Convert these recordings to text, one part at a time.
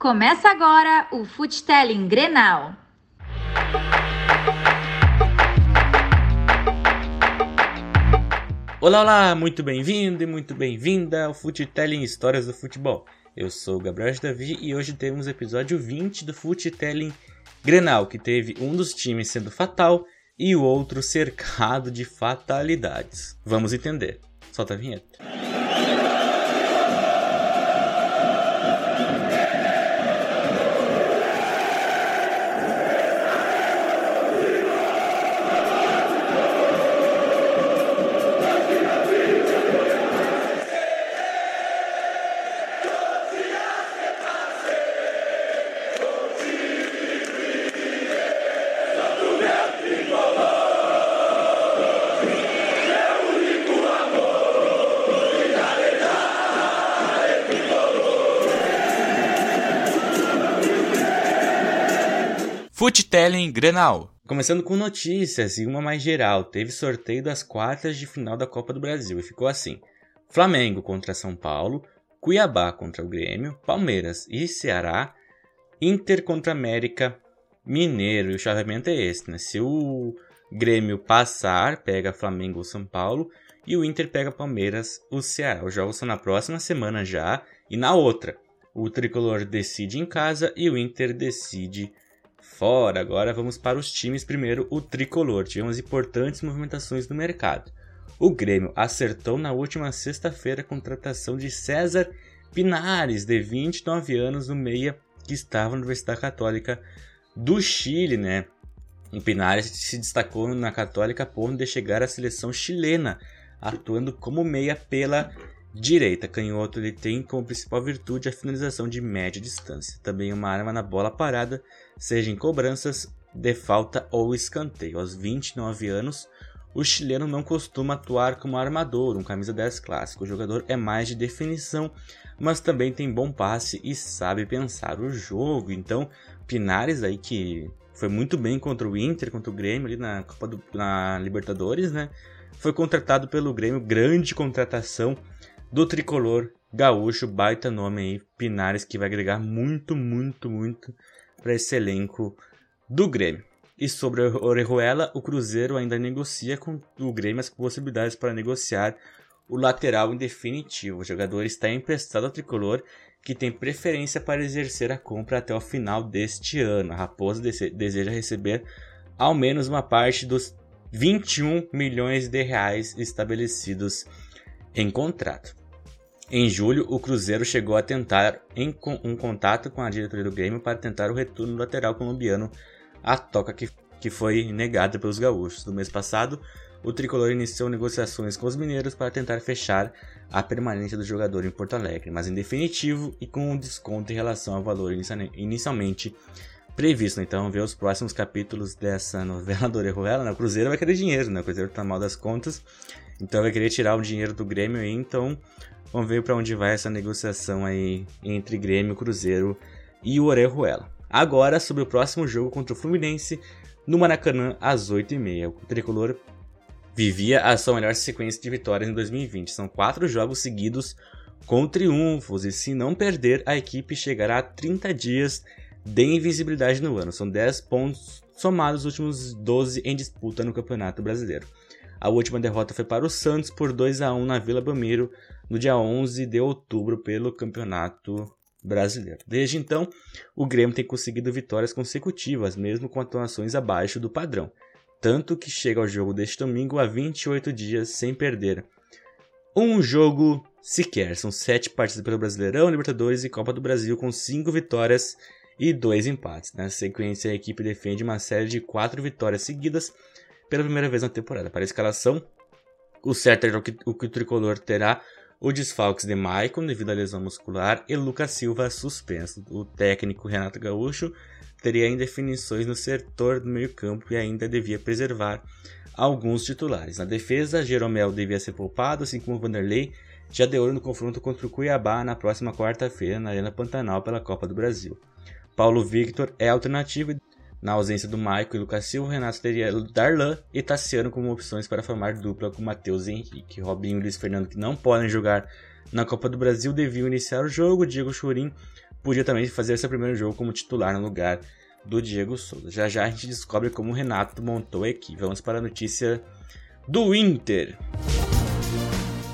Começa agora o Futelling Grenal. Olá, olá, muito bem-vindo e muito bem-vinda ao Futelling Histórias do Futebol. Eu sou o Gabriel Davi e hoje temos o episódio 20 do Futelling Grenal, que teve um dos times sendo fatal e o outro cercado de fatalidades. Vamos entender. Solta a vinheta. Grenal. Começando com notícias e uma mais geral, teve sorteio das quartas de final da Copa do Brasil e ficou assim: Flamengo contra São Paulo, Cuiabá contra o Grêmio, Palmeiras e Ceará, Inter contra América, Mineiro. E o chaveamento é esse, né? Se o Grêmio passar, pega Flamengo ou São Paulo, e o Inter pega Palmeiras ou Ceará. Os jogos são na próxima semana já e na outra. O tricolor decide em casa e o Inter decide fora, agora vamos para os times. Primeiro, o tricolor. Tivemos importantes movimentações no mercado. O Grêmio acertou na última sexta-feira a contratação de César Pinares, de 29 anos, no meia que estava na Universidade Católica do Chile, né? O Pinares se destacou na Católica a de chegar à seleção chilena, atuando como meia pela direita. Canhoto ele tem como principal virtude a finalização de média distância. Também uma arma na bola parada, seja em cobranças de falta ou escanteio. Aos 29 anos, o chileno não costuma atuar como armador, um camisa 10 clássico. O jogador é mais de definição, mas também tem bom passe e sabe pensar o jogo. Então, Pinares aí que foi muito bem contra o Inter, contra o Grêmio ali na Copa do, na Libertadores, né? Foi contratado pelo Grêmio, grande contratação do tricolor gaúcho, baita nome aí, Pinares, que vai agregar muito, muito, muito para esse elenco do Grêmio. E sobre o Orejuela, o Cruzeiro ainda negocia com o Grêmio as possibilidades para negociar o lateral em definitivo. O jogador está emprestado ao tricolor, que tem preferência para exercer a compra até o final deste ano. A Raposa deseja receber ao menos uma parte dos 21 milhões de reais estabelecidos em contrato. Em julho, o Cruzeiro chegou a tentar um contato com a diretoria do Grêmio para tentar o retorno lateral colombiano a toca que, que foi negada pelos gaúchos. No mês passado, o tricolor iniciou negociações com os mineiros para tentar fechar a permanência do jogador em Porto Alegre, mas em definitivo e com um desconto em relação ao valor inicialmente previsto. Então, ver os próximos capítulos dessa novela do Orejuela. Né? O Cruzeiro vai querer dinheiro, né? O Cruzeiro tá mal das contas, então vai querer tirar o dinheiro do Grêmio aí, então Vamos ver para onde vai essa negociação aí entre Grêmio, Cruzeiro e o Orejuela. Agora sobre o próximo jogo contra o Fluminense no Maracanã às 8h30. O tricolor vivia a sua melhor sequência de vitórias em 2020. São quatro jogos seguidos com triunfos e se não perder, a equipe chegará a 30 dias de invisibilidade no ano. São 10 pontos somados nos últimos 12 em disputa no Campeonato Brasileiro. A última derrota foi para o Santos por 2 a 1 na Vila Belmiro no dia 11 de outubro pelo Campeonato Brasileiro. Desde então, o Grêmio tem conseguido vitórias consecutivas, mesmo com atuações abaixo do padrão, tanto que chega ao jogo deste domingo a 28 dias sem perder um jogo sequer. São sete partidas pelo Brasileirão, Libertadores e Copa do Brasil, com cinco vitórias e dois empates. Na sequência, a equipe defende uma série de quatro vitórias seguidas pela primeira vez na temporada. Para a escalação, o certo é o, que o tricolor terá o desfalques de Maicon devido à lesão muscular e Lucas Silva suspenso. O técnico Renato Gaúcho teria indefinições no setor do meio-campo e ainda devia preservar alguns titulares. Na defesa, Jeromel devia ser poupado, assim como Vanderlei já deu olho no confronto contra o Cuiabá na próxima quarta-feira na Arena Pantanal pela Copa do Brasil. Paulo Victor é alternativo na ausência do Maico e Lucas Silva, Renato teria Darlan e Tassiano como opções para formar dupla com Matheus Henrique. Robinho e Luiz Fernando, que não podem jogar na Copa do Brasil, deviam iniciar o jogo. Diego Churin podia também fazer esse primeiro jogo como titular no lugar do Diego Souza. Já já a gente descobre como o Renato montou a equipe. Vamos para a notícia do Inter.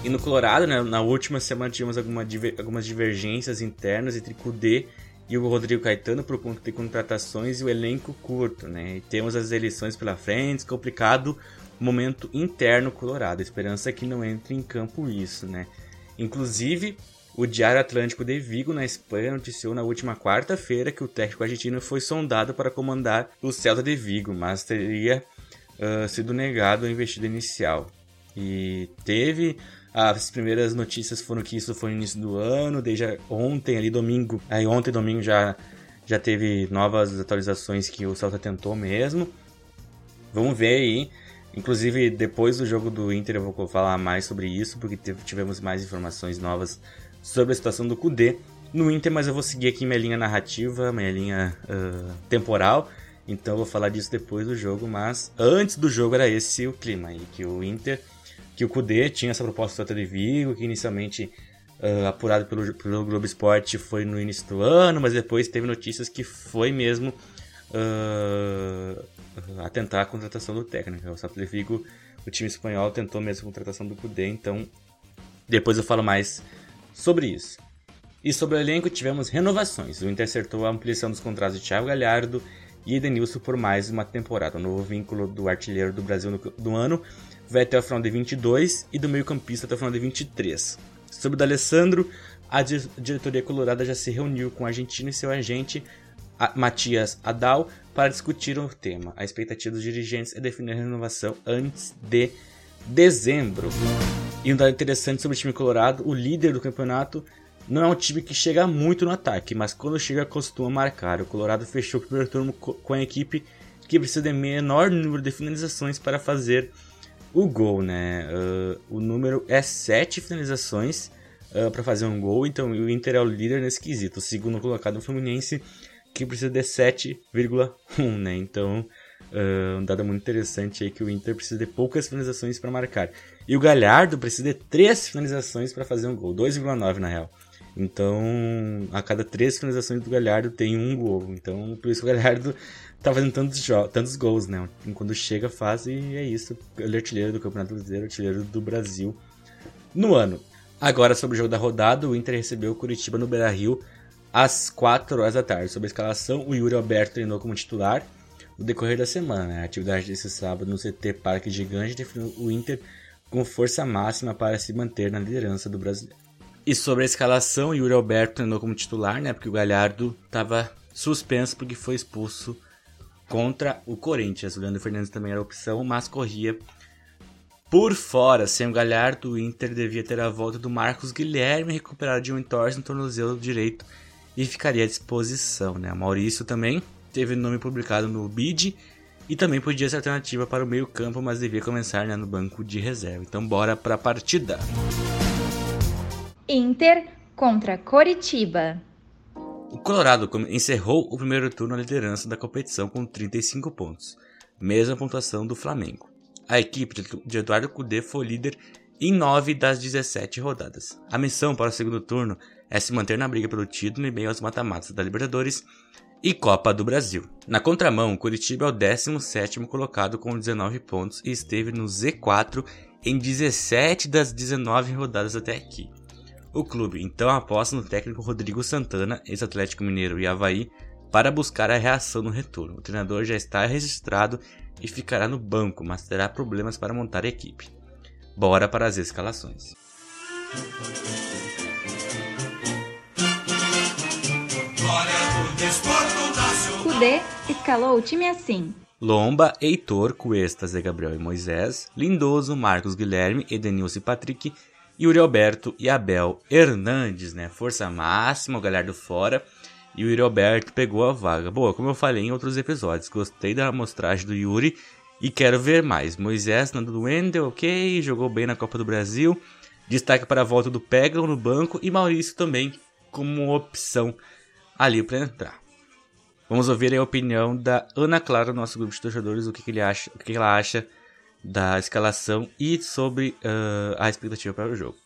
E no Colorado, né, na última semana tivemos alguma, algumas divergências internas entre Kudê e o Rodrigo Caetano por conta de contratações e o elenco curto, né? E temos as eleições pela frente, complicado momento interno colorado. A esperança é que não entre em campo isso, né? Inclusive, o Diário Atlântico de Vigo, na Espanha, noticiou na última quarta-feira que o técnico argentino foi sondado para comandar o Celta de Vigo, mas teria uh, sido negado a investida inicial. E teve as primeiras notícias foram que isso foi no início do ano, desde ontem, ali domingo. Aí ontem, domingo, já, já teve novas atualizações que o Celta tentou mesmo. Vamos ver aí. Inclusive, depois do jogo do Inter, eu vou falar mais sobre isso, porque tivemos mais informações novas sobre a situação do Kudê no Inter, mas eu vou seguir aqui minha linha narrativa, minha linha uh, temporal. Então eu vou falar disso depois do jogo, mas antes do jogo era esse o clima aí, que o Inter que o Kudê tinha essa proposta do de Vigo, que inicialmente uh, apurado pelo, pelo Globo Esporte foi no início do ano, mas depois teve notícias que foi mesmo uh, atentar a contratação do técnico. O Celta de Vigo, o time espanhol tentou mesmo a contratação do Kudê, então depois eu falo mais sobre isso. E sobre o elenco tivemos renovações. O Inter acertou a ampliação dos contratos de Thiago Galhardo e Edenilson por mais uma temporada. O novo vínculo do artilheiro do Brasil no, do ano vai até o final de 22 e do meio-campista até o final de 23. Sobre o D'Alessandro, a diretoria colorada já se reuniu com o argentino e seu agente Matias Adal para discutir o tema. A expectativa dos dirigentes é definir a renovação antes de dezembro. E um dado interessante sobre o time colorado, o líder do campeonato não é um time que chega muito no ataque, mas quando chega costuma marcar. O Colorado fechou o primeiro turno com a equipe que precisa de menor número de finalizações para fazer o gol, né? Uh, o número é 7 finalizações uh, para fazer um gol, então o Inter é o líder nesse quesito. O segundo colocado é o Fluminense, que precisa de 7,1, né? Então, uh, um dado muito interessante aí que o Inter precisa de poucas finalizações para marcar. E o Galhardo precisa de 3 finalizações para fazer um gol, 2,9 na real. Então, a cada 3 finalizações do Galhardo tem um gol. Então, por isso o Galhardo tá fazendo tantos, tantos gols, né? Quando chega, faz e é isso. Ele é artilheiro do Campeonato Brasileiro, artilheiro do Brasil no ano. Agora, sobre o jogo da rodada, o Inter recebeu o Curitiba no Beira-Rio às 4 horas da tarde. Sobre a escalação, o Yuri Alberto treinou como titular no decorrer da semana. A atividade desse sábado no CT Parque Gigante definiu o Inter com força máxima para se manter na liderança do brasileiro. E sobre a escalação, o Yuri Alberto treinou como titular, né? Porque o Galhardo estava suspenso porque foi expulso contra o Corinthians. O Leandro Fernandes também era opção, mas corria por fora. Sem o Galhardo, o Inter devia ter a volta do Marcos Guilherme recuperado de um entorse no tornozelo direito e ficaria à disposição. Né? O Maurício também teve o nome publicado no BID e também podia ser alternativa para o meio campo, mas devia começar né, no banco de reserva. Então bora para a partida. Inter contra Coritiba. Colorado encerrou o primeiro turno na liderança da competição com 35 pontos, mesma pontuação do Flamengo. A equipe de Eduardo Cudê foi líder em 9 das 17 rodadas. A missão para o segundo turno é se manter na briga pelo título e meio aos mata-matas da Libertadores e Copa do Brasil. Na contramão, Curitiba é o 17º colocado com 19 pontos e esteve no Z4 em 17 das 19 rodadas até aqui. O clube então aposta no técnico Rodrigo Santana, ex-Atlético Mineiro e Havaí, para buscar a reação no retorno. O treinador já está registrado e ficará no banco, mas terá problemas para montar a equipe. Bora para as escalações. Kudê escalou o time assim. Lomba, Heitor, Cuesta, Zé Gabriel e Moisés, Lindoso, Marcos Guilherme, Edenilson e Patrick, Yuri Alberto e Abel Hernandes, né? Força máxima, o Galhardo fora. E o Yuri Alberto pegou a vaga. Boa, como eu falei em outros episódios, gostei da amostragem do Yuri e quero ver mais. Moisés, Nando do Wendel, ok, jogou bem na Copa do Brasil. Destaque para a volta do Peglo no banco e Maurício também como opção ali para entrar. Vamos ouvir a opinião da Ana Clara, nosso grupo de torcedores, o que, que ele acha, o que ela acha da escalação e sobre uh, a expectativa para o jogo.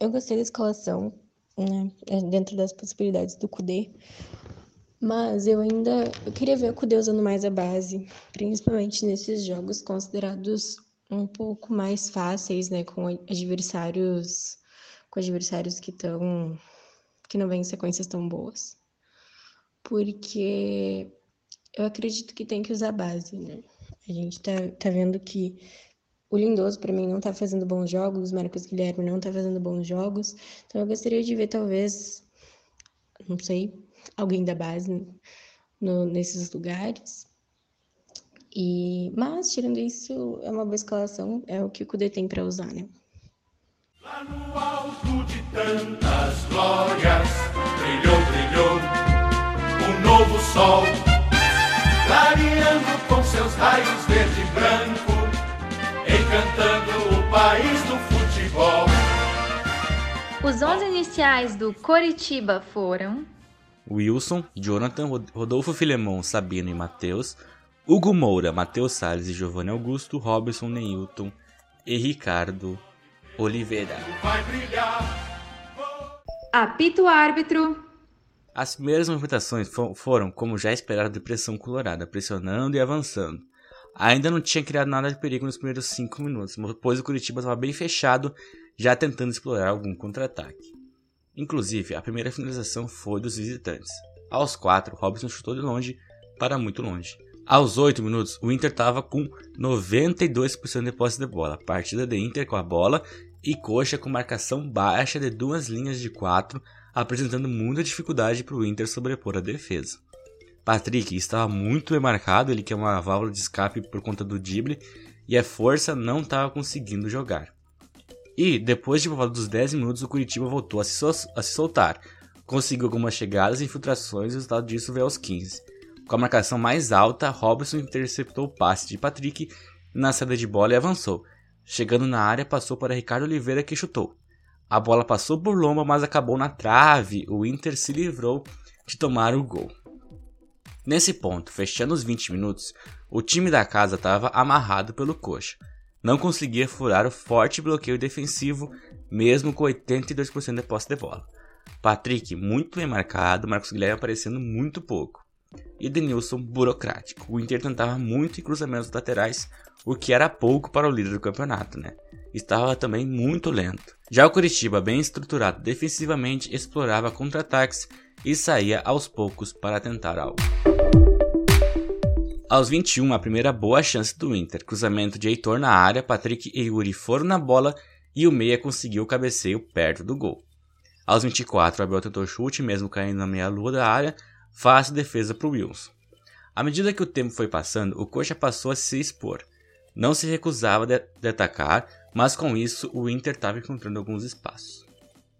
Eu gostei da escalação, né, é dentro das possibilidades do Kudê. Mas eu ainda eu queria ver o Kudê usando mais a base, principalmente nesses jogos considerados um pouco mais fáceis, né, com adversários com adversários que estão que não vêm em sequências tão boas. Porque eu acredito que tem que usar base, né? A gente tá, tá vendo que o Lindoso, para mim, não tá fazendo bons jogos, o Marcos Guilherme não tá fazendo bons jogos. Então eu gostaria de ver, talvez, não sei, alguém da base no, nesses lugares. E, mas, tirando isso, é uma boa escalação, é o que o Kudê tem para usar, né? Lá no alto de tantas glórias, brilhou, brilhou, um novo sol, clareando seus raios verde e branco, encantando o país do futebol. Os 11 iniciais do Coritiba foram Wilson, Jonathan, Rodolfo Filemon, Sabino e Matheus, Hugo Moura, Matheus Salles e Giovanni Augusto, Robson Neilton e Ricardo Oliveira. Apito árbitro. As primeiras movimentações foram, como já esperado, de pressão colorada, pressionando e avançando. Ainda não tinha criado nada de perigo nos primeiros 5 minutos, pois o Curitiba estava bem fechado, já tentando explorar algum contra-ataque. Inclusive, a primeira finalização foi dos visitantes. Aos 4, Robson chutou de longe para muito longe. Aos 8 minutos, o Inter estava com 92% de posse de bola. Partida de Inter com a bola e Coxa com marcação baixa de duas linhas de 4, apresentando muita dificuldade para o Inter sobrepor a defesa. Patrick estava muito bem marcado, ele que é uma válvula de escape por conta do drible, e a força não estava conseguindo jogar. E, depois de volta dos 10 minutos, o Curitiba voltou a se, a se soltar. Conseguiu algumas chegadas e infiltrações e o resultado disso veio aos 15. Com a marcação mais alta, Robson interceptou o passe de Patrick na saída de bola e avançou. Chegando na área, passou para Ricardo Oliveira que chutou. A bola passou por Lomba, mas acabou na trave. O Inter se livrou de tomar o gol. Nesse ponto, fechando os 20 minutos, o time da casa estava amarrado pelo coxa não conseguia furar o forte bloqueio defensivo, mesmo com 82% de posse de bola. Patrick, muito bem marcado, Marcos Guilherme aparecendo muito pouco. E Denilson, burocrático. O Inter tentava muito em cruzamentos laterais, o que era pouco para o líder do campeonato, né? Estava também muito lento. Já o Curitiba, bem estruturado defensivamente, explorava contra-ataques e saía aos poucos para tentar algo. Aos 21, a primeira boa chance do Inter. Cruzamento de Heitor na área, Patrick e Yuri foram na bola e o meia conseguiu o cabeceio perto do gol. Aos 24, Abel tentou chute, mesmo caindo na meia-lua da área, fácil defesa para o Wilson. À medida que o tempo foi passando, o Coxa passou a se expor. Não se recusava de, de atacar, mas com isso o Inter estava encontrando alguns espaços.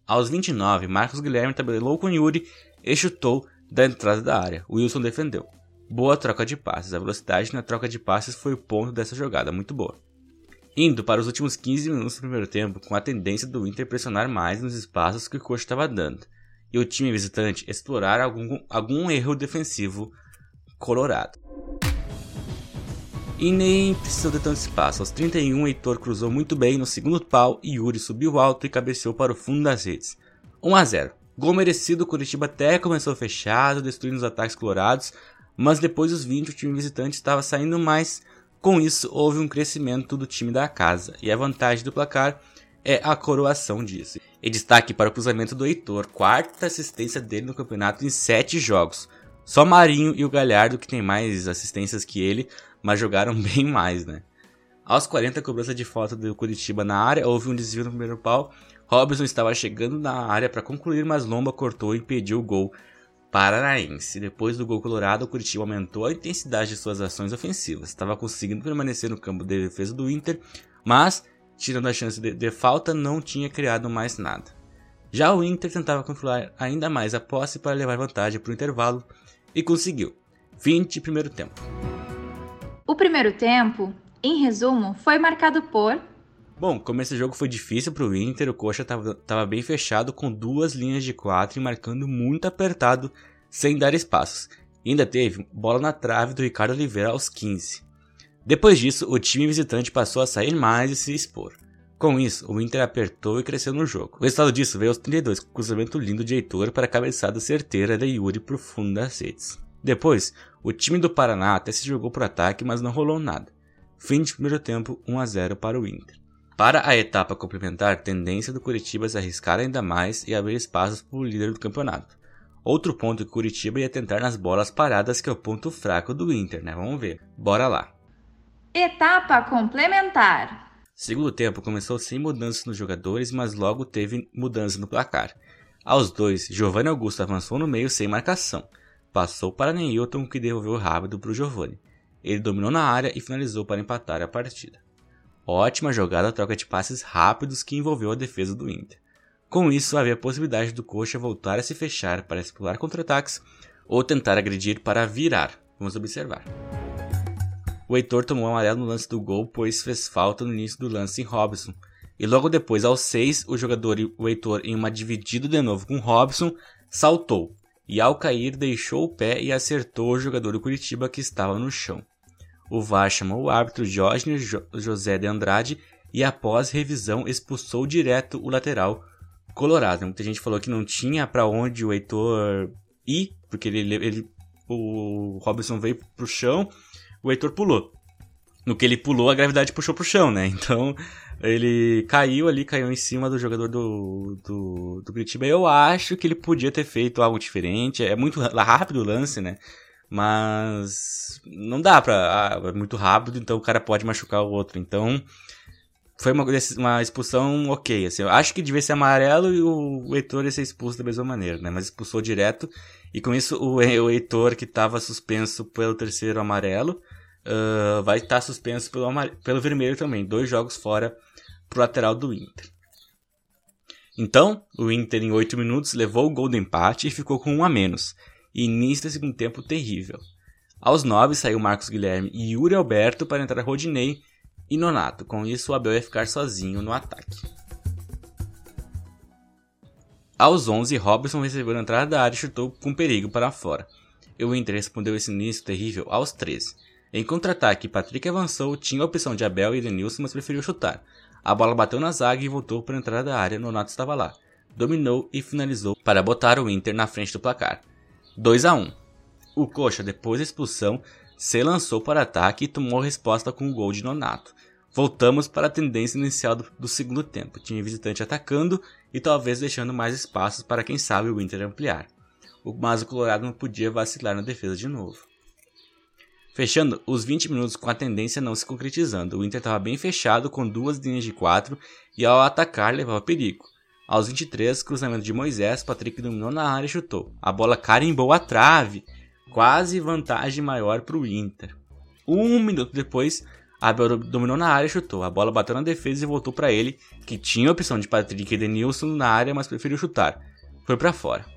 Aos 29, Marcos Guilherme tabelou com Yuri e chutou da entrada da área. Wilson defendeu. Boa troca de passes. A velocidade na troca de passes foi o ponto dessa jogada, muito boa. Indo para os últimos 15 minutos do primeiro tempo, com a tendência do Inter pressionar mais nos espaços que o coach estava dando, e o time visitante explorar algum, algum erro defensivo colorado. E nem precisou de tanto espaço. Aos 31, Heitor cruzou muito bem no segundo pau e Yuri subiu alto e cabeceou para o fundo das redes. 1 a 0. Gol merecido, o Curitiba até começou fechado, destruindo os ataques colorados, mas depois dos 20 o time visitante estava saindo mais. Com isso, houve um crescimento do time da casa, e a vantagem do placar é a coroação disso. E destaque para o cruzamento do Heitor, quarta assistência dele no campeonato em 7 jogos. Só Marinho e o Galhardo que tem mais assistências que ele, mas jogaram bem mais, né? Aos 40, cobrança de falta do Curitiba na área, houve um desvio no primeiro pau. Robson estava chegando na área para concluir, mas Lomba cortou e impediu o gol Paranaense. Depois do gol colorado, o Curitiba aumentou a intensidade de suas ações ofensivas. Estava conseguindo permanecer no campo de defesa do Inter, mas, tirando a chance de, de falta, não tinha criado mais nada. Já o Inter tentava controlar ainda mais a posse para levar vantagem para o intervalo e conseguiu. 20 primeiro tempo. O primeiro tempo, em resumo, foi marcado por Bom, como esse jogo foi difícil para o Inter, o Coxa estava bem fechado com duas linhas de quatro e marcando muito apertado, sem dar espaços. E ainda teve bola na trave do Ricardo Oliveira aos 15. Depois disso, o time visitante passou a sair mais e se expor. Com isso, o Inter apertou e cresceu no jogo. O resultado disso veio aos 32, com cruzamento lindo de Heitor para a cabeçada certeira de Yuri pro fundo das redes. Depois, o time do Paraná até se jogou pro ataque, mas não rolou nada. Fim de primeiro tempo, 1 a 0 para o Inter. Para a etapa complementar, tendência do Curitiba se arriscar ainda mais e abrir espaços para o líder do campeonato. Outro ponto que o Curitiba ia tentar nas bolas paradas, que é o ponto fraco do Inter, né? Vamos ver. Bora lá. Etapa complementar. Segundo tempo começou sem mudanças nos jogadores, mas logo teve mudança no placar. Aos dois, Giovanni Augusto avançou no meio sem marcação. Passou para Neilton, que devolveu rápido para o Giovanni. Ele dominou na área e finalizou para empatar a partida. Ótima jogada troca de passes rápidos que envolveu a defesa do Inter. Com isso, havia a possibilidade do Coxa voltar a se fechar para explorar contra-ataques ou tentar agredir para virar. Vamos observar. O Heitor tomou amarelo no lance do gol, pois fez falta no início do lance em Robson. E logo depois, aos 6, o jogador, o Heitor, em uma dividida de novo com Robson, saltou. E ao cair, deixou o pé e acertou o jogador do Curitiba que estava no chão. O VAR chamou o árbitro Diógenes José de Andrade e, após revisão, expulsou direto o lateral colorado. Muita gente falou que não tinha para onde o Heitor ir, porque ele, ele, o Robson veio pro chão o Heitor pulou. No que ele pulou, a gravidade puxou pro chão, né? Então, ele caiu ali, caiu em cima do jogador do, do, do Curitiba. Eu acho que ele podia ter feito algo diferente. É muito rápido o lance, né? Mas não dá pra. Ah, é muito rápido, então o cara pode machucar o outro. Então, foi uma, uma expulsão ok. Assim, eu acho que devia ser amarelo e o, Heitor ia ser expulso da mesma maneira, né? Mas expulsou direto. E com isso, o, o Heitor, que estava suspenso pelo terceiro amarelo, uh, vai estar tá suspenso pelo, pelo vermelho também. Dois jogos fora pro lateral do Inter. Então, o Inter em 8 minutos levou o gol do empate e ficou com um a menos. Início do segundo tempo terrível. Aos 9 saiu Marcos Guilherme e Yuri Alberto para entrar Rodinei e Nonato. Com isso, o Abel ia ficar sozinho no ataque. Aos 11, Robson recebeu na entrada da área e chutou com perigo para fora. O Inter respondeu esse início terrível aos 13. Em contra-ataque, Patrick avançou, tinha a opção de Abel e Edenilson, mas preferiu chutar. A bola bateu na zaga e voltou para a entrada da área, Nonato estava lá. Dominou e finalizou para botar o Inter na frente do placar. 2 a 1. O Coxa, depois da expulsão, se lançou para ataque e tomou resposta com o gol de Nonato. Voltamos para a tendência inicial do, do segundo tempo. Tinha visitante atacando e talvez deixando mais espaços para quem sabe o Inter ampliar. Mas o Colorado não podia vacilar na defesa de novo. Fechando os 20 minutos com a tendência não se concretizando. O Inter estava bem fechado com duas linhas de 4 e ao atacar levava perigo. Aos 23, cruzamento de Moisés, Patrick dominou na área e chutou. A bola carimbou a trave, quase vantagem maior para o Inter. Um minuto depois, Abel dominou na área e chutou. A bola bateu na defesa e voltou para ele, que tinha a opção de Patrick e Denilson na área, mas preferiu chutar. Foi para fora.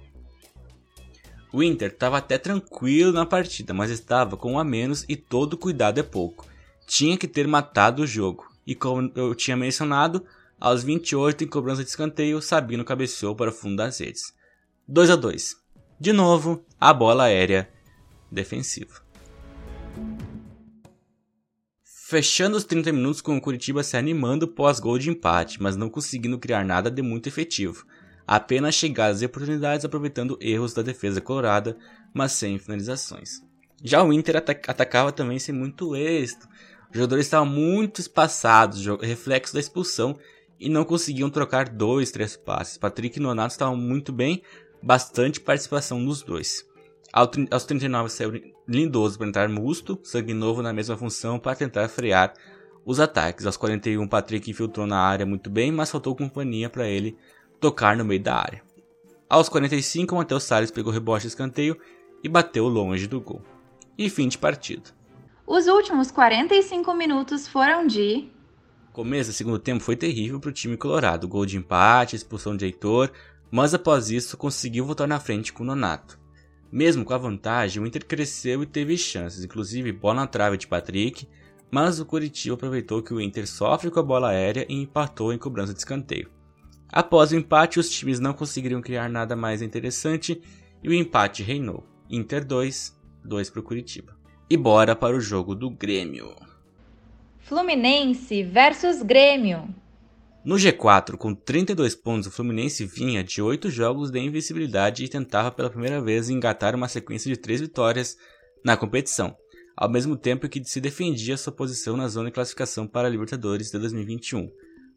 O Inter estava até tranquilo na partida, mas estava com um a menos e todo cuidado é pouco. Tinha que ter matado o jogo. E como eu tinha mencionado, aos 28 em cobrança de escanteio, Sabino cabeceou para o fundo das redes. 2 a 2. De novo, a bola aérea defensiva. Fechando os 30 minutos com o Curitiba se animando pós-gol de empate, mas não conseguindo criar nada de muito efetivo apenas chegadas e oportunidades aproveitando erros da defesa colorada, mas sem finalizações. Já o Inter atacava também sem muito êxito. Os jogadores estavam muito espaçados, reflexo da expulsão, e não conseguiam trocar dois, três passes. Patrick e Nonato estavam muito bem, bastante participação nos dois. Aos 39 saiu Lindoso para entrar Musto, sangue novo na mesma função para tentar frear os ataques. Aos 41 Patrick infiltrou na área muito bem, mas faltou companhia para ele tocar no meio da área. Aos 45, Matheus Salles pegou rebote de escanteio e bateu longe do gol. E fim de partida. Os últimos 45 minutos foram de. Começo do segundo tempo foi terrível para o time colorado. Gol de empate, expulsão de Heitor, mas após isso conseguiu voltar na frente com o Nonato. Mesmo com a vantagem, o Inter cresceu e teve chances, inclusive bola na trave de Patrick, mas o Curitiba aproveitou que o Inter sofre com a bola aérea e empatou em cobrança de escanteio. Após o empate, os times não conseguiriam criar nada mais interessante e o empate reinou. Inter 2, 2 para o Curitiba. E bora para o jogo do Grêmio. Fluminense versus Grêmio. No G4, com 32 pontos, o Fluminense vinha de 8 jogos de invencibilidade e tentava pela primeira vez engatar uma sequência de 3 vitórias na competição, ao mesmo tempo que se defendia sua posição na zona de classificação para a Libertadores de 2021.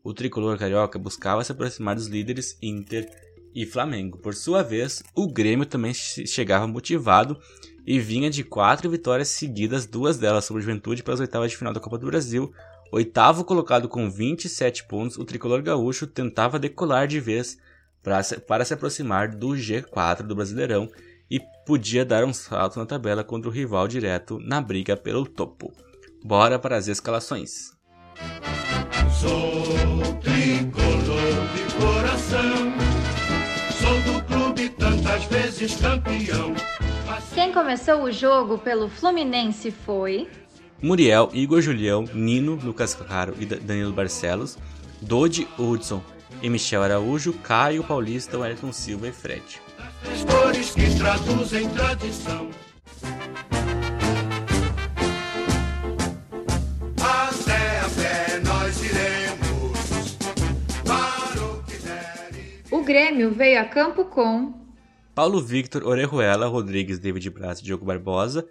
O tricolor carioca buscava se aproximar dos líderes Inter e Flamengo. Por sua vez, o Grêmio também chegava motivado e vinha de quatro vitórias seguidas, duas delas sobre o Juventude pelas oitavas de final da Copa do Brasil, Oitavo colocado com 27 pontos, o tricolor gaúcho tentava decolar de vez para para se aproximar do G4 do Brasileirão e podia dar um salto na tabela contra o rival direto na briga pelo topo. Bora para as escalações. Sou tricolor de coração, sou do clube tantas vezes campeão. Quem começou o jogo pelo Fluminense foi Muriel, Igor Julião, Nino, Lucas Caro e Danilo Barcelos, Dodi Hudson e Michel Araújo, Caio Paulista, Wellington Silva e Fred. que traduzem tradição. Grêmio veio a campo com Paulo Victor, Orejuela, Rodrigues, David Braz e Diogo Barbosa,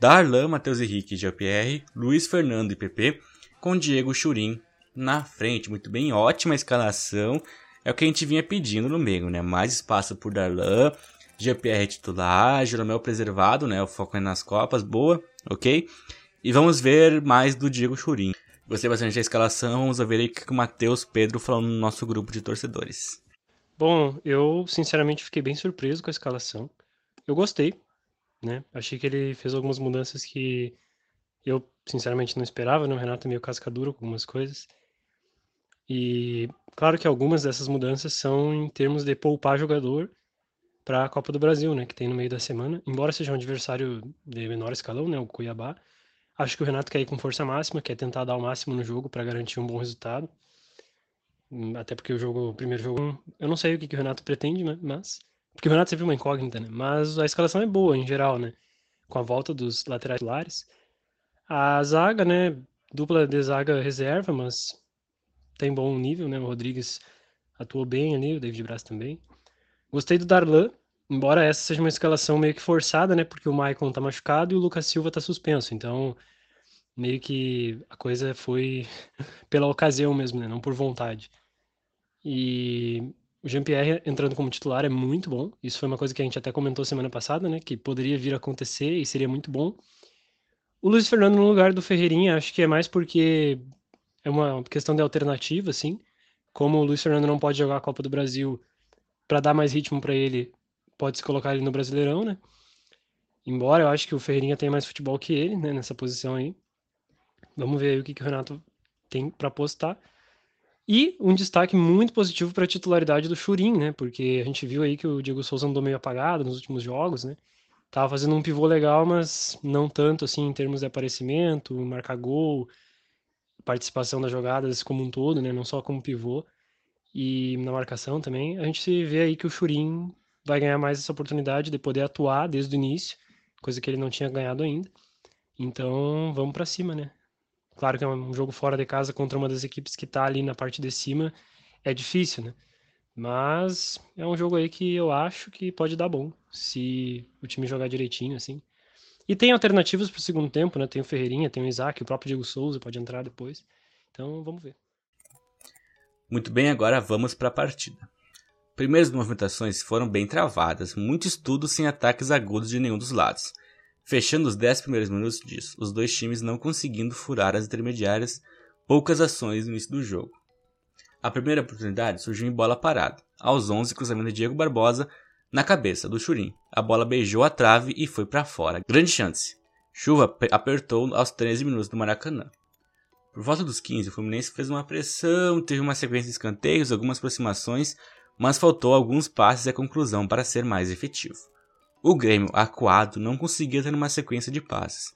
Darlan, Matheus Henrique e Jean-Pierre, Luiz Fernando e PP, com Diego Churin na frente. Muito bem, ótima escalação. É o que a gente vinha pedindo no meio, né? Mais espaço por Darlan, Jean-Pierre titular, Jeromel preservado, né? O foco é nas Copas, boa, ok? E vamos ver mais do Diego Churin. Gostei bastante da escalação, vamos ver aí o que o Matheus Pedro falou no nosso grupo de torcedores. Bom, eu sinceramente fiquei bem surpreso com a escalação. Eu gostei, né? Achei que ele fez algumas mudanças que eu, sinceramente, não esperava, né? O Renato é meio cascaduro com algumas coisas. E claro que algumas dessas mudanças são em termos de poupar jogador para a Copa do Brasil, né, que tem no meio da semana. Embora seja um adversário de menor escalão, né, o Cuiabá, acho que o Renato quer ir com força máxima, quer tentar dar o máximo no jogo para garantir um bom resultado. Hum, até porque o jogo, o primeiro jogo, eu não sei o que, que o Renato pretende, né, mas porque o Renato sempre é uma incógnita, né? Mas a escalação é boa em geral, né? Com a volta dos laterais titulares. A zaga, né? Dupla de zaga reserva, mas tem bom nível, né? O Rodrigues atuou bem ali, o David Braz também. Gostei do Darlan, embora essa seja uma escalação meio que forçada, né? Porque o Maicon tá machucado e o Lucas Silva tá suspenso. Então, meio que a coisa foi pela ocasião mesmo, né? Não por vontade. E o Jean-Pierre entrando como titular é muito bom. Isso foi uma coisa que a gente até comentou semana passada, né? Que poderia vir a acontecer e seria muito bom. O Luiz Fernando no lugar do Ferreirinha, acho que é mais porque é uma questão de alternativa, assim. Como o Luiz Fernando não pode jogar a Copa do Brasil, para dar mais ritmo para ele, pode se colocar ele no Brasileirão, né? Embora eu acho que o Ferreirinha tem mais futebol que ele, né? Nessa posição aí. Vamos ver aí o que, que o Renato tem para postar. E um destaque muito positivo para a titularidade do Churin, né? Porque a gente viu aí que o Diego Souza andou meio apagado nos últimos jogos, né? Tava fazendo um pivô legal, mas não tanto assim em termos de aparecimento, marcar gol, participação das jogadas como um todo, né? Não só como pivô e na marcação também. A gente vê aí que o Churin vai ganhar mais essa oportunidade de poder atuar desde o início, coisa que ele não tinha ganhado ainda. Então, vamos para cima, né? Claro que é um jogo fora de casa contra uma das equipes que está ali na parte de cima é difícil, né? Mas é um jogo aí que eu acho que pode dar bom, se o time jogar direitinho, assim. E tem alternativas para o segundo tempo, né? Tem o Ferreirinha, tem o Isaac, o próprio Diego Souza pode entrar depois. Então vamos ver. Muito bem, agora vamos para a partida. Primeiras movimentações foram bem travadas, muito estudo sem ataques agudos de nenhum dos lados fechando os 10 primeiros minutos disso, os dois times não conseguindo furar as intermediárias, poucas ações no início do jogo. A primeira oportunidade surgiu em bola parada, aos 11 cruzamento de Diego Barbosa na cabeça do Churim. A bola beijou a trave e foi para fora. Grande chance. Chuva apertou aos 13 minutos do Maracanã. Por volta dos 15, o Fluminense fez uma pressão, teve uma sequência de escanteios, algumas aproximações, mas faltou alguns passes e a conclusão para ser mais efetivo. O Grêmio, acuado, não conseguia ter uma sequência de passes.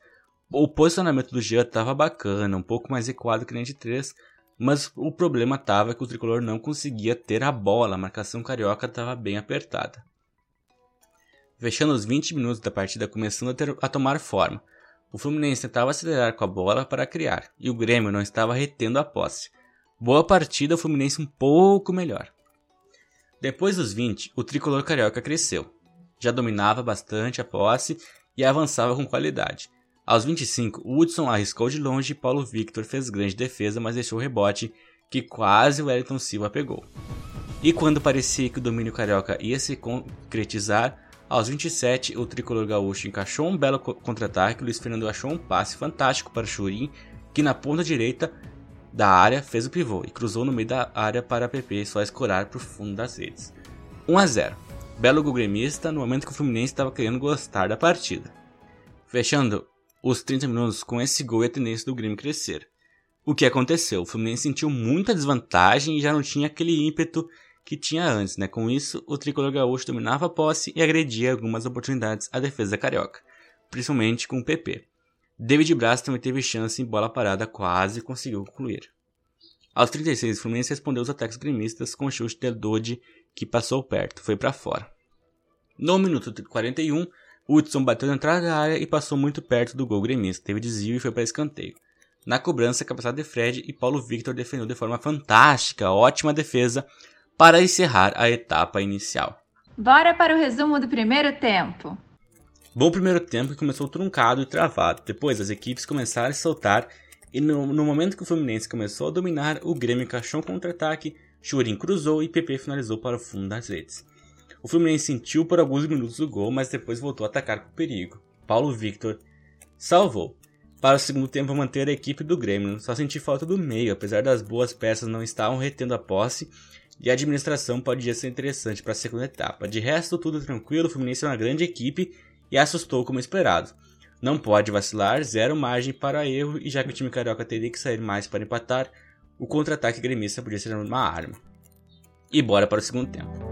O posicionamento do Jean estava bacana, um pouco mais recuado que nem de 3, mas o problema estava que o tricolor não conseguia ter a bola, a marcação carioca estava bem apertada. Fechando os 20 minutos da partida começando a, ter, a tomar forma, o Fluminense tentava acelerar com a bola para criar, e o Grêmio não estava retendo a posse. Boa partida, o Fluminense um pouco melhor. Depois dos 20, o tricolor carioca cresceu. Já dominava bastante a posse e avançava com qualidade. Aos 25, Hudson arriscou de longe e Paulo Victor fez grande defesa, mas deixou o rebote que quase o Wellington Silva pegou. E quando parecia que o domínio carioca ia se concretizar, aos 27 o tricolor gaúcho encaixou um belo contra-ataque, Luiz Fernando achou um passe fantástico para Churin, que na ponta direita da área fez o pivô e cruzou no meio da área para PP só escorar para o fundo das redes. 1 a 0. Belo gremista no momento que o Fluminense estava querendo gostar da partida. Fechando os 30 minutos com esse gol e a tendência do Grêmio crescer. O que aconteceu? O Fluminense sentiu muita desvantagem e já não tinha aquele ímpeto que tinha antes, né? Com isso, o tricolor gaúcho dominava a posse e agredia algumas oportunidades à defesa carioca, principalmente com o PP. David Braz também teve chance em bola parada, quase conseguiu concluir. Aos 36, o Fluminense respondeu os ataques gremistas com o chute de Dodi, que passou perto, foi para fora. No minuto 41, Hudson bateu na entrada da área e passou muito perto do gol gremista. Teve desvio e foi para escanteio. Na cobrança, cabeçada de Fred e Paulo Victor defendeu de forma fantástica, ótima defesa, para encerrar a etapa inicial. Bora para o resumo do primeiro tempo. Bom primeiro tempo que começou truncado e travado. Depois as equipes começaram a soltar e no, no momento que o Fluminense começou a dominar, o Grêmio encaixou um contra-ataque, Churin cruzou e PP finalizou para o fundo das redes. O Fluminense sentiu por alguns minutos o gol, mas depois voltou a atacar com perigo. Paulo Victor salvou. Para o segundo tempo manter a equipe do Grêmio, só senti falta do meio, apesar das boas peças não estavam retendo a posse e a administração podia ser interessante para a segunda etapa. De resto, tudo tranquilo, o Fluminense é uma grande equipe e assustou como esperado. Não pode vacilar, zero margem para erro e já que o time carioca teria que sair mais para empatar, o contra-ataque gremista podia ser uma arma. E bora para o segundo tempo.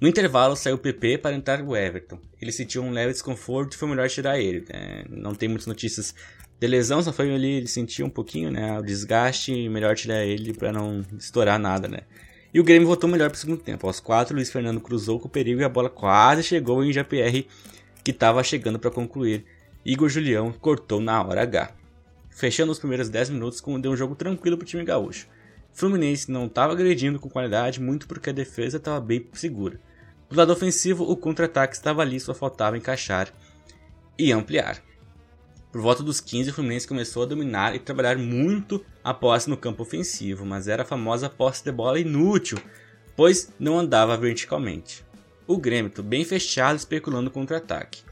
No intervalo saiu o PP para entrar o Everton. Ele sentiu um leve desconforto e foi melhor tirar ele. Né? Não tem muitas notícias de lesão, só foi ali ele sentiu um pouquinho, né, o desgaste, melhor tirar ele para não estourar nada, né. E o Grêmio voltou melhor para o segundo tempo. Aos quatro, Luiz Fernando cruzou com o perigo e a bola quase chegou em JPR, que estava chegando para concluir. Igor Julião cortou na hora H. Fechando os primeiros 10 minutos com um jogo tranquilo para o time gaúcho. Fluminense não estava agredindo com qualidade, muito porque a defesa estava bem segura. Do lado ofensivo, o contra-ataque estava ali, só faltava encaixar e ampliar. Por volta dos 15, o Fluminense começou a dominar e trabalhar muito a posse no campo ofensivo, mas era a famosa posse de bola inútil, pois não andava verticalmente. O Grêmio, bem fechado, especulando contra-ataque.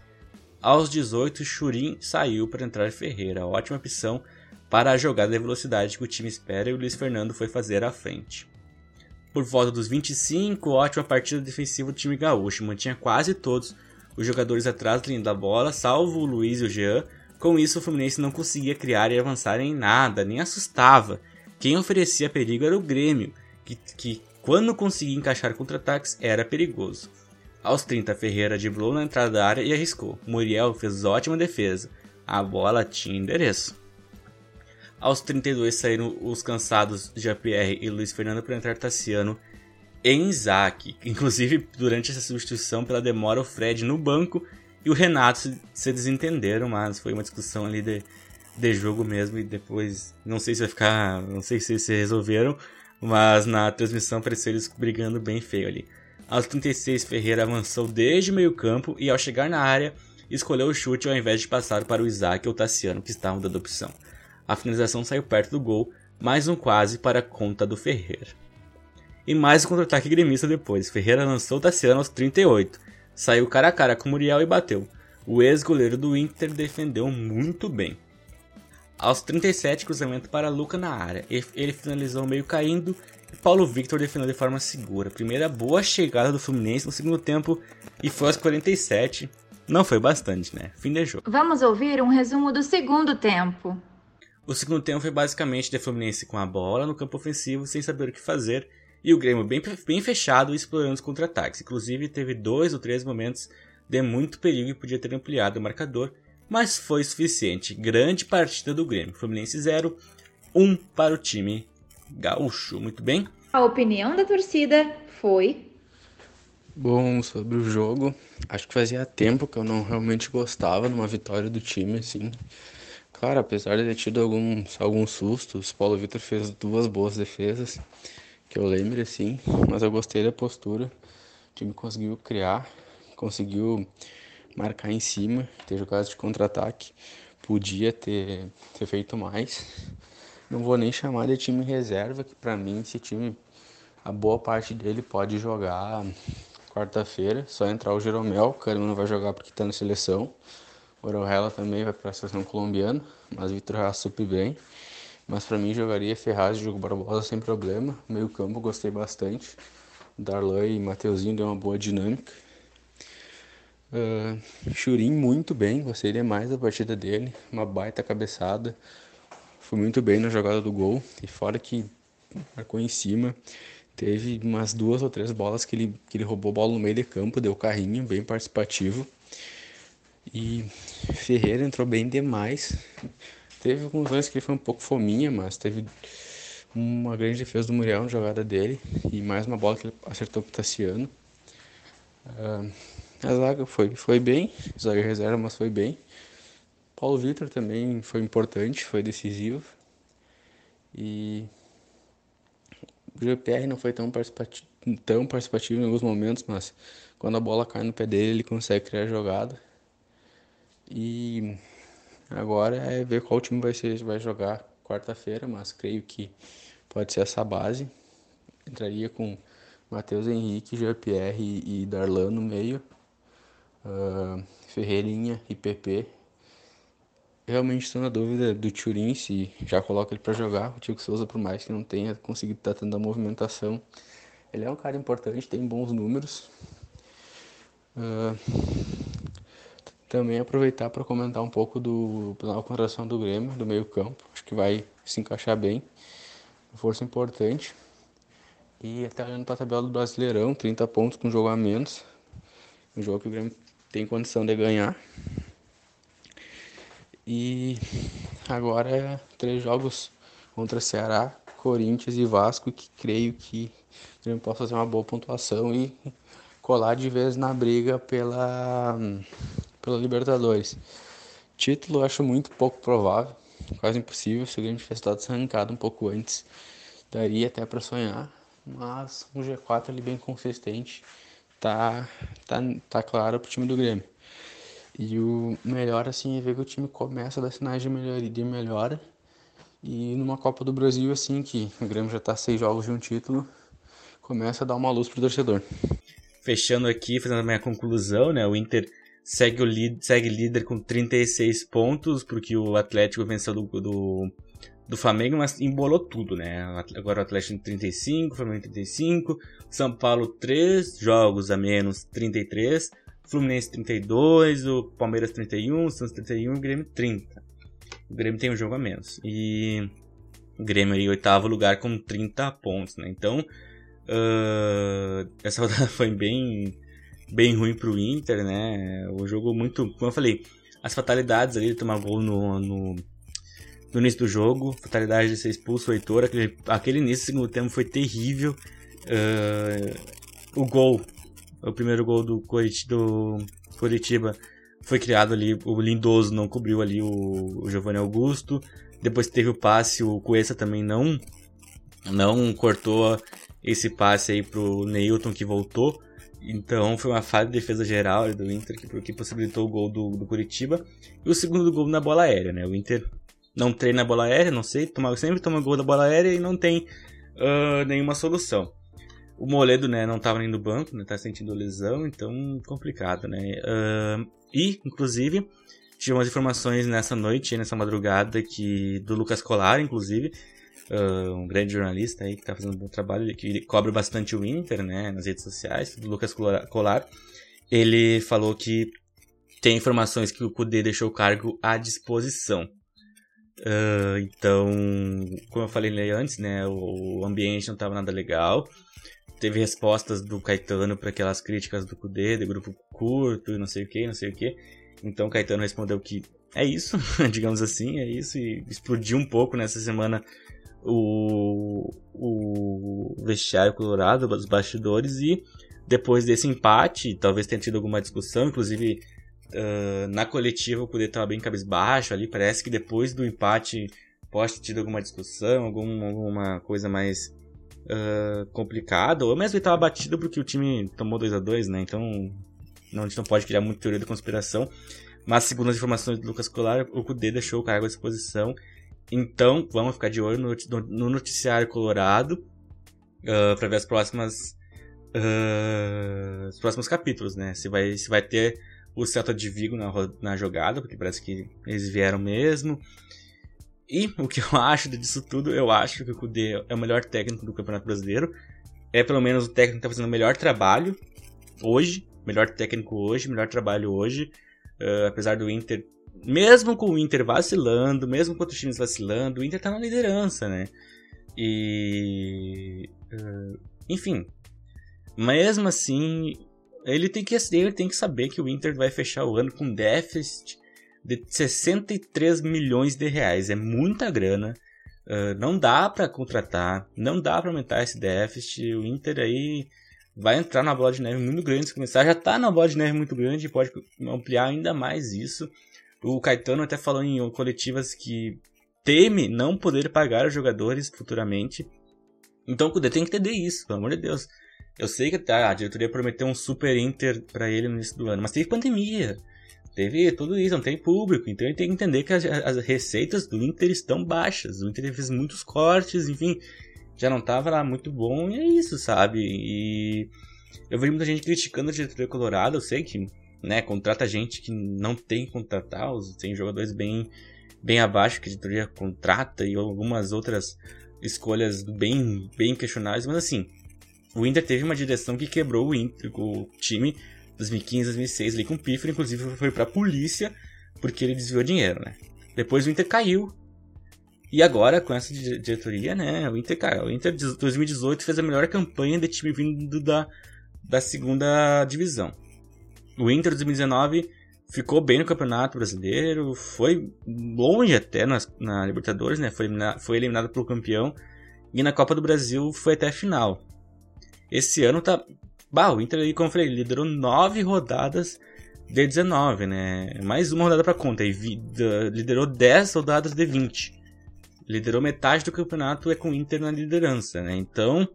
Aos 18, Churin saiu para entrar Ferreira, ótima opção para a jogada de velocidade que o time espera e o Luiz Fernando foi fazer à frente por volta dos 25, ótima partida defensiva do time gaúcho, mantinha quase todos os jogadores atrás da linha da bola, salvo o Luiz e o Jean. Com isso, o Fluminense não conseguia criar e avançar em nada, nem assustava. Quem oferecia perigo era o Grêmio, que, que quando conseguia encaixar contra-ataques era perigoso. Aos 30, Ferreira driblou na entrada da área e arriscou. Muriel fez ótima defesa. A bola tinha endereço. Aos 32 saíram os cansados Jean-Pierre e Luiz Fernando para entrar Tassiano em Isaac. Inclusive, durante essa substituição, pela demora, o Fred no banco e o Renato se, se desentenderam, mas foi uma discussão ali de, de jogo mesmo e depois não sei se vai ficar, não sei se se resolveram, mas na transmissão pareceu eles brigando bem feio ali. Aos 36, Ferreira avançou desde o meio-campo e ao chegar na área, escolheu o chute ao invés de passar para o Isaac ou Tassiano que estavam dando opção. A finalização saiu perto do gol, mais um quase para a conta do Ferreira. E mais um contra-ataque gremista depois. Ferreira lançou Tassiano aos 38. Saiu cara a cara com Muriel e bateu. O ex-goleiro do Inter defendeu muito bem. Aos 37, cruzamento para Luca na área. Ele finalizou meio caindo Paulo Victor defendeu de forma segura. Primeira boa chegada do Fluminense no segundo tempo e foi aos 47. Não foi bastante, né? Fim de jogo. Vamos ouvir um resumo do segundo tempo. O segundo tempo foi basicamente de Fluminense com a bola no campo ofensivo, sem saber o que fazer, e o Grêmio bem, bem fechado e explorando os contra-ataques. Inclusive, teve dois ou três momentos de muito perigo e podia ter ampliado o marcador, mas foi suficiente. Grande partida do Grêmio. Fluminense 0, 1 para o time gaúcho. Muito bem? A opinião da torcida foi. Bom, sobre o jogo, acho que fazia tempo que eu não realmente gostava de uma vitória do time, assim Cara, apesar de ter tido alguns, alguns sustos, o Paulo Vitor fez duas boas defesas, que eu lembro assim, mas eu gostei da postura. O time conseguiu criar, conseguiu marcar em cima, ter jogadas de contra-ataque. Podia ter, ter feito mais. Não vou nem chamar de time reserva, que para mim esse time, a boa parte dele pode jogar quarta-feira, só entrar o Jeromel, o Kahneman não vai jogar porque está na seleção. O Orohela também vai para a seleção colombiana, mas o Vitor super bem. Mas para mim jogaria Ferraz e Jogo Barbosa sem problema. Meio campo gostei bastante. Darlan e Mateuzinho deu uma boa dinâmica. Uh, muito bem, gostei demais da partida dele. Uma baita cabeçada. Foi muito bem na jogada do gol. E fora que marcou em cima. Teve umas duas ou três bolas que ele, que ele roubou bola no meio de campo, deu carrinho, bem participativo. E Ferreira entrou bem demais. Teve alguns lances que ele foi um pouco fominha, mas teve uma grande defesa do Muriel na jogada dele e mais uma bola que ele acertou pro Tassiano. Uh, a zaga foi, foi bem, zaga reserva, mas foi bem. Paulo Vitor também foi importante, foi decisivo. E o GPR não foi tão participativo, tão participativo em alguns momentos, mas quando a bola cai no pé dele, ele consegue criar jogada. E agora é ver qual time vai, ser, vai jogar quarta-feira, mas creio que pode ser essa base. Entraria com Matheus Henrique, Jean-Pierre e Darlan no meio, uh, Ferreirinha e PP. Realmente estou na dúvida do Turin se já coloca ele para jogar. O Tiago Souza, por mais que não tenha conseguido estar tendo a movimentação, ele é um cara importante, tem bons números. Uh, também aproveitar para comentar um pouco do da contratação do Grêmio, do meio campo. Acho que vai se encaixar bem. Força importante. E até olhando para a tabela do Brasileirão, 30 pontos com jogo a menos. Um jogo que o Grêmio tem condição de ganhar. E agora é três jogos contra Ceará, Corinthians e Vasco, que creio que o Grêmio possa fazer uma boa pontuação e colar de vez na briga pela pela Libertadores. Título eu acho muito pouco provável, quase impossível se o Grêmio tivesse dado essa arrancada um pouco antes. Daria até para sonhar, mas um G4 ali bem consistente tá, tá, tá claro pro time do Grêmio. E o melhor assim é ver que o time começa a dar sinais de melhoria, de melhora. E numa Copa do Brasil assim que o Grêmio já tá seis jogos de um título, começa a dar uma luz pro torcedor. Fechando aqui, fazendo a minha conclusão, né? O Inter segue, o líder, segue líder com 36 pontos, porque o Atlético venceu do, do, do Flamengo, mas embolou tudo, né? Agora o Atlético tem 35, o Flamengo tem 35, São Paulo 3 jogos a menos, 33, Fluminense 32, o Palmeiras 31, o Santos 31 e o Grêmio 30. O Grêmio tem um jogo a menos. E o Grêmio aí, oitavo lugar com 30 pontos, né? Então, uh, essa rodada foi bem bem ruim pro Inter, né? O jogo muito. Como eu falei, as fatalidades ali de tomar gol no, no, no, início do jogo, fatalidade de ser expulso o Heitor, aquele, aquele início do segundo tempo foi terrível. Uh, o gol, o primeiro gol do, Corit, do Coritiba foi criado ali, o Lindoso não cobriu ali o, o Giovanni Augusto. Depois teve o passe, o Cuesta também não não cortou esse passe aí pro Neilton que voltou. Então foi uma falha de defesa geral do Inter que, que possibilitou o gol do, do Curitiba. E o segundo gol na bola aérea, né? O Inter não treina a bola aérea, não sei, toma, sempre toma gol da bola aérea e não tem uh, nenhuma solução. O Moledo, né, não estava nem no banco, né, tá sentindo lesão, então complicado, né? Uh, e, inclusive, tivemos informações nessa noite, nessa madrugada, que do Lucas Colar, inclusive, uh, um grande jornalista aí que está fazendo um bom trabalho, que cobre bastante o Inter, né, nas redes sociais, do Lucas Colar. Ele falou que tem informações que o Kudê deixou o cargo à disposição. Uh, então, como eu falei antes, né, o ambiente não estava nada legal. Teve respostas do Caetano para aquelas críticas do Kudê, de grupo curto, não sei o que, não sei o que. Então, Caetano respondeu que é isso, digamos assim, é isso, e explodiu um pouco nessa semana o, o vestiário colorado, os bastidores, e depois desse empate, talvez tenha tido alguma discussão, inclusive Uh, na coletiva o Kudê estava bem cabisbaixo ali, parece que depois do empate pode ter tido alguma discussão, alguma, alguma coisa mais uh, complicada, ou mesmo ele estava batido porque o time tomou 2 a 2 né? Então não, a gente não pode criar muita teoria da conspiração. Mas segundo as informações do Lucas Colar, o Kudê deixou o cargo à disposição. Então vamos ficar de olho no, no noticiário colorado uh, para ver as próximas os próximos capítulos, né? Se vai, se vai ter o Celta de Vigo na, na jogada, porque parece que eles vieram mesmo. E o que eu acho disso tudo, eu acho que o Kudê é o melhor técnico do Campeonato Brasileiro. É pelo menos o técnico que está fazendo o melhor trabalho hoje. Melhor técnico hoje, melhor trabalho hoje. Uh, apesar do Inter, mesmo com o Inter vacilando, mesmo com outros times vacilando, o Inter está na liderança, né? E. Uh, enfim. Mesmo assim, ele tem que ele tem que saber que o Inter vai fechar o ano com déficit de 63 milhões de reais. É muita grana. Uh, não dá para contratar, não dá para aumentar esse déficit. O Inter aí vai entrar na bola de neve muito grande se começar. Já está na bola de neve muito grande pode ampliar ainda mais isso. O Caetano até falou em coletivas que teme não poder pagar os jogadores futuramente. Então o Cudê tem que entender isso, pelo amor de Deus. Eu sei que tá, a diretoria prometeu um super Inter para ele no início do ano, mas teve pandemia. Teve tudo isso, não tem público. Então ele tem que entender que as, as receitas do Inter estão baixas. O Inter fez muitos cortes, enfim, já não tava lá muito bom e é isso, sabe? E eu vejo muita gente criticando a diretoria colorada. Eu sei que, né, contrata gente que não tem que contratar, tem jogadores bem, bem abaixo que a diretoria contrata e algumas outras escolhas bem, bem questionáveis, mas assim o Inter teve uma direção que quebrou o, Inter, o time 2015, 2006 ali com o Piffer, inclusive foi pra polícia porque ele desviou dinheiro, né? Depois o Inter caiu. E agora, com essa diretoria, né? O Inter caiu. O Inter 2018 fez a melhor campanha de time vindo da, da segunda divisão. O Inter 2019 ficou bem no Campeonato Brasileiro, foi longe até na, na Libertadores, né? Foi, eliminado, foi eliminado pelo campeão. E na Copa do Brasil foi até a final. Esse ano tá. Bah, o Inter aí, como eu falei, liderou 9 rodadas de 19, né? Mais uma rodada para conta. E liderou 10 rodadas de 20. Liderou metade do campeonato é com o Inter na liderança, né? Então.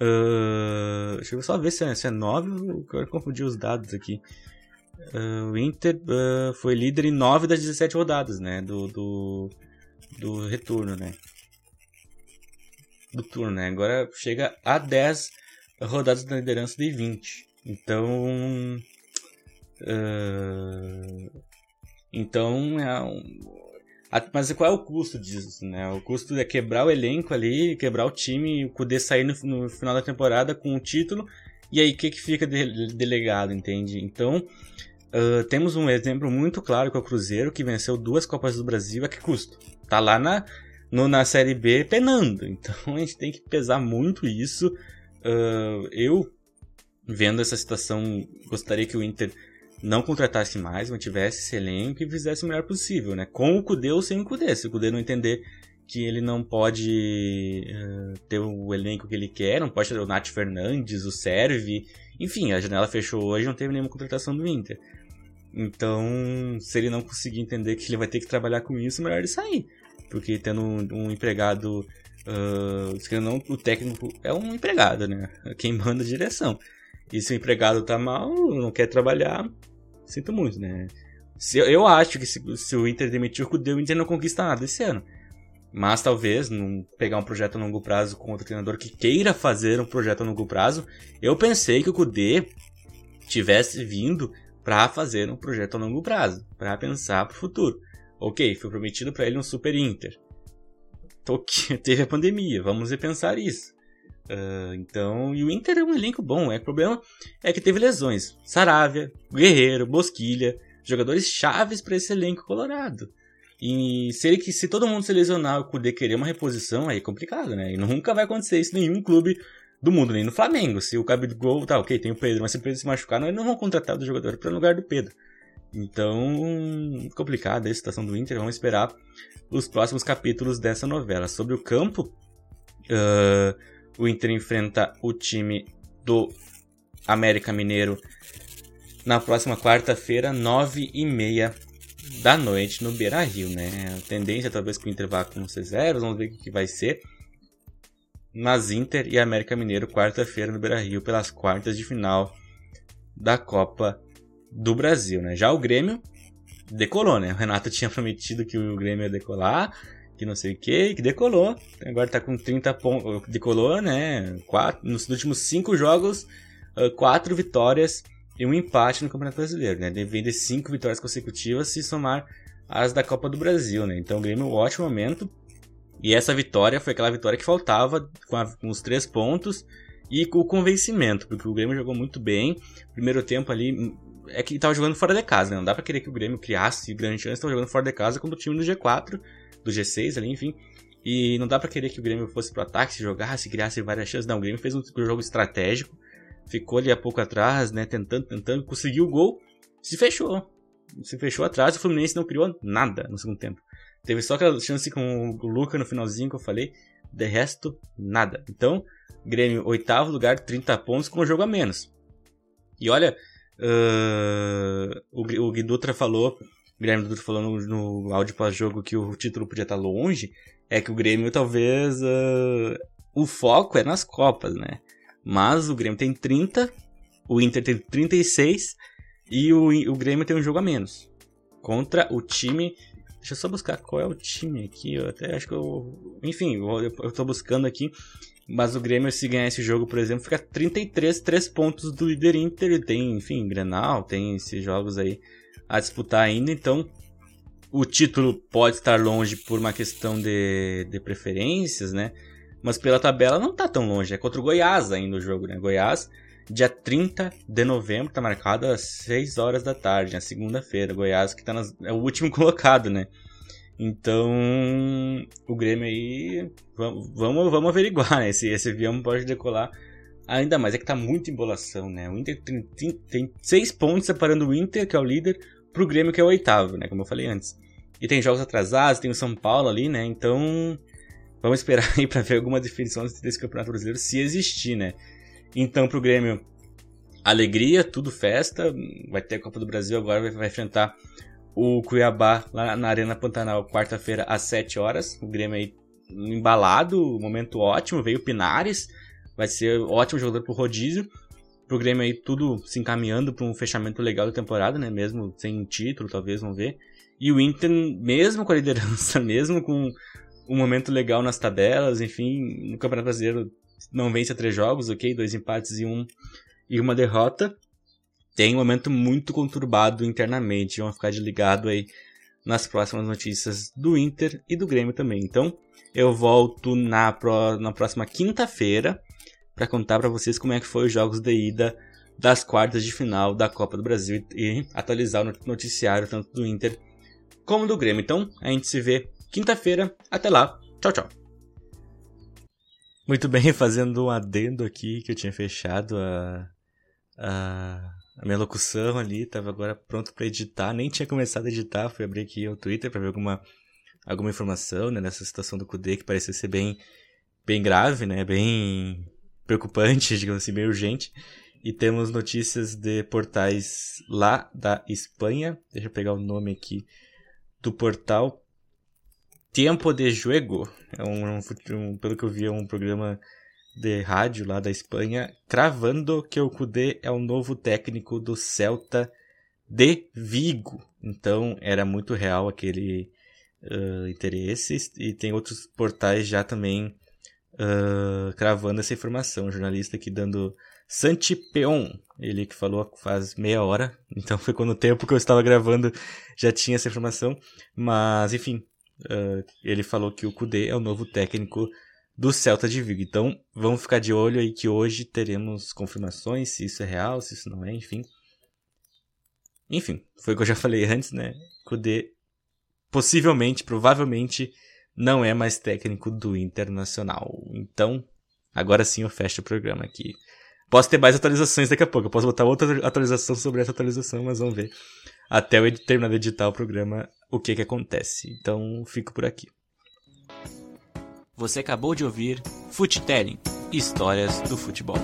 Uh, deixa eu só ver se é, se é 9. Eu quero confundir os dados aqui. Uh, o Inter uh, foi líder em 9 das 17 rodadas, né? Do, do, do retorno, né? do turno, né? Agora chega a 10 rodadas da liderança de 20. Então. Uh, então é um, mas qual é o custo disso, né? O custo é quebrar o elenco ali, quebrar o time, poder sair no, no final da temporada com o título. E aí, o que, que fica de, delegado, entende? Então, uh, temos um exemplo muito claro que é o Cruzeiro, que venceu duas Copas do Brasil a que custo? Tá lá na, no, na Série B penando. Então a gente tem que pesar muito isso. Uh, eu, vendo essa situação, gostaria que o Inter não contratasse mais, mantivesse esse elenco e fizesse o melhor possível, né? Com o Kudê ou sem o Kudê. Se o Kudê não entender que ele não pode uh, ter o elenco que ele quer, não pode ter o Nath Fernandes, o Serve, enfim, a janela fechou hoje, não teve nenhuma contratação do Inter. Então, se ele não conseguir entender que ele vai ter que trabalhar com isso, melhor ele sair. Porque tendo um, um empregado. Uh, não, o técnico é um empregado, né? Quem manda a direção. E se o empregado tá mal, não quer trabalhar, sinto muito, né? Se, eu acho que se, se o Inter demitir o Kudê, o Inter não conquista nada esse ano. Mas talvez, pegar um projeto a longo prazo com outro treinador que queira fazer um projeto a longo prazo, eu pensei que o Kudê tivesse vindo para fazer um projeto a longo prazo, para pensar para o futuro. Ok, foi prometido para ele um Super Inter. Teve a pandemia, vamos repensar isso. Uh, então, e o Inter é um elenco bom. É, o problema é que teve lesões. Saravia, Guerreiro, Bosquilha, jogadores chaves para esse elenco colorado. E se, ele, se todo mundo se lesionar e querer uma reposição, aí é complicado, né? E nunca vai acontecer isso em nenhum clube do mundo, nem no Flamengo. Se o Gol, tá, ok, tem o Pedro, mas se o Pedro se machucar, não, não vão contratar o jogador para lugar do Pedro. Então, complicada a situação do Inter. Vamos esperar os próximos capítulos dessa novela. Sobre o campo, uh, o Inter enfrenta o time do América Mineiro na próxima quarta-feira, nove e meia da noite no Beira Rio, né? A tendência talvez que o Inter vá com C0, vamos ver o que vai ser. Mas Inter e América Mineiro, quarta-feira no Beira Rio, pelas quartas de final da Copa do Brasil, né? Já o Grêmio decolou, né? O Renato tinha prometido que o Grêmio ia decolar, que não sei o que, que decolou. Agora tá com 30 pontos, decolou, né? Quatro, nos últimos cinco jogos, quatro vitórias e um empate no Campeonato Brasileiro, né? Vem de cinco vitórias consecutivas se somar as da Copa do Brasil, né? Então o Grêmio, um ótimo momento. E essa vitória foi aquela vitória que faltava, com, a, com os três pontos e com o convencimento, porque o Grêmio jogou muito bem. Primeiro tempo ali, é que estava jogando fora de casa, né? Não dá pra querer que o Grêmio criasse grande chance, estava jogando fora de casa contra o time do G4, do G6 ali, enfim. E não dá pra querer que o Grêmio fosse pro ataque, se jogasse, criasse várias chances. Não, o Grêmio fez um jogo estratégico ficou ali a pouco atrás, né? Tentando, tentando, conseguiu o gol, se fechou. Se fechou atrás, o Fluminense não criou nada no segundo tempo. Teve só aquela chance com o Luca no finalzinho que eu falei, de resto, nada. Então, Grêmio, oitavo lugar, 30 pontos com um jogo a menos. E olha, uh, o, o Gui Dutra falou, o Grêmio Dutra falou no, no áudio pós-jogo que o título podia estar longe, é que o Grêmio talvez. Uh, o foco é nas Copas, né? Mas o Grêmio tem 30, o Inter tem 36 e o, o Grêmio tem um jogo a menos. Contra o time. Deixa eu só buscar qual é o time aqui. Eu até acho que eu. Enfim, eu, eu tô buscando aqui. Mas o Grêmio, se ganhar esse jogo, por exemplo, fica 33, 3 pontos do líder Inter. Ele tem, enfim, Grenal, tem esses jogos aí a disputar ainda. Então, o título pode estar longe por uma questão de, de preferências, né? Mas pela tabela não tá tão longe. É contra o Goiás ainda o jogo, né? Goiás, dia 30 de novembro, tá marcado às 6 horas da tarde, na segunda-feira. Goiás que tá nas, é o último colocado, né? Então, o Grêmio aí, vamos, vamos, averiguar, né? Esse, esse avião pode decolar ainda mais. É que tá muita embolação, né? O Inter tem, tem, tem seis pontos separando o Inter, que é o líder, pro Grêmio, que é o oitavo, né? Como eu falei antes. E tem jogos atrasados, tem o São Paulo ali, né? Então, Vamos esperar aí para ver alguma definição desse Campeonato Brasileiro, se existir, né? Então, pro Grêmio, alegria, tudo festa. Vai ter a Copa do Brasil agora, vai, enfrentar o Cuiabá lá na Arena Pantanal, quarta-feira, às 7 horas. O Grêmio aí embalado, momento ótimo. Veio o Pinares, vai ser ótimo jogador pro rodízio. Pro Grêmio aí tudo se encaminhando para um fechamento legal da temporada, né? Mesmo sem título, talvez, vamos ver. E o Inter, mesmo com a liderança, mesmo com um momento legal nas tabelas, enfim, no Campeonato Brasileiro não vence a três jogos, ok? Dois empates e, um, e uma derrota. Tem um momento muito conturbado internamente, vamos ficar de ligado aí nas próximas notícias do Inter e do Grêmio também. Então, eu volto na, pro, na próxima quinta-feira para contar para vocês como é que foi os jogos de ida das quartas de final da Copa do Brasil e atualizar o noticiário tanto do Inter como do Grêmio. Então, a gente se vê quinta-feira. Até lá. Tchau, tchau. Muito bem, fazendo um adendo aqui que eu tinha fechado a, a, a minha locução ali, tava agora pronto para editar, nem tinha começado a editar, fui abrir aqui o Twitter para ver alguma, alguma informação né, nessa situação do Kudê que parecia ser bem, bem grave, né, bem preocupante, digamos assim, bem urgente. E temos notícias de portais lá da Espanha. Deixa eu pegar o nome aqui do portal Tempo de Juego. É um, um, pelo que eu vi, é um programa de rádio lá da Espanha, cravando que o Kudê é o novo técnico do Celta de Vigo. Então era muito real aquele uh, interesse. E tem outros portais já também uh, cravando essa informação. Um jornalista aqui dando Santipeon, ele que falou faz meia hora, então foi quando o tempo que eu estava gravando já tinha essa informação. Mas enfim, Uh, ele falou que o Kudê é o novo técnico do Celta de Vigo. Então, vamos ficar de olho aí que hoje teremos confirmações se isso é real, se isso não é, enfim. Enfim, foi o que eu já falei antes, né? Kudê possivelmente, provavelmente não é mais técnico do Internacional. Então, agora sim eu fecho o programa aqui. Posso ter mais atualizações daqui a pouco. Eu posso botar outra atualização sobre essa atualização, mas vamos ver. Até eu terminar de editar o programa, o que que acontece. Então, fico por aqui. Você acabou de ouvir Futelling Histórias do Futebol.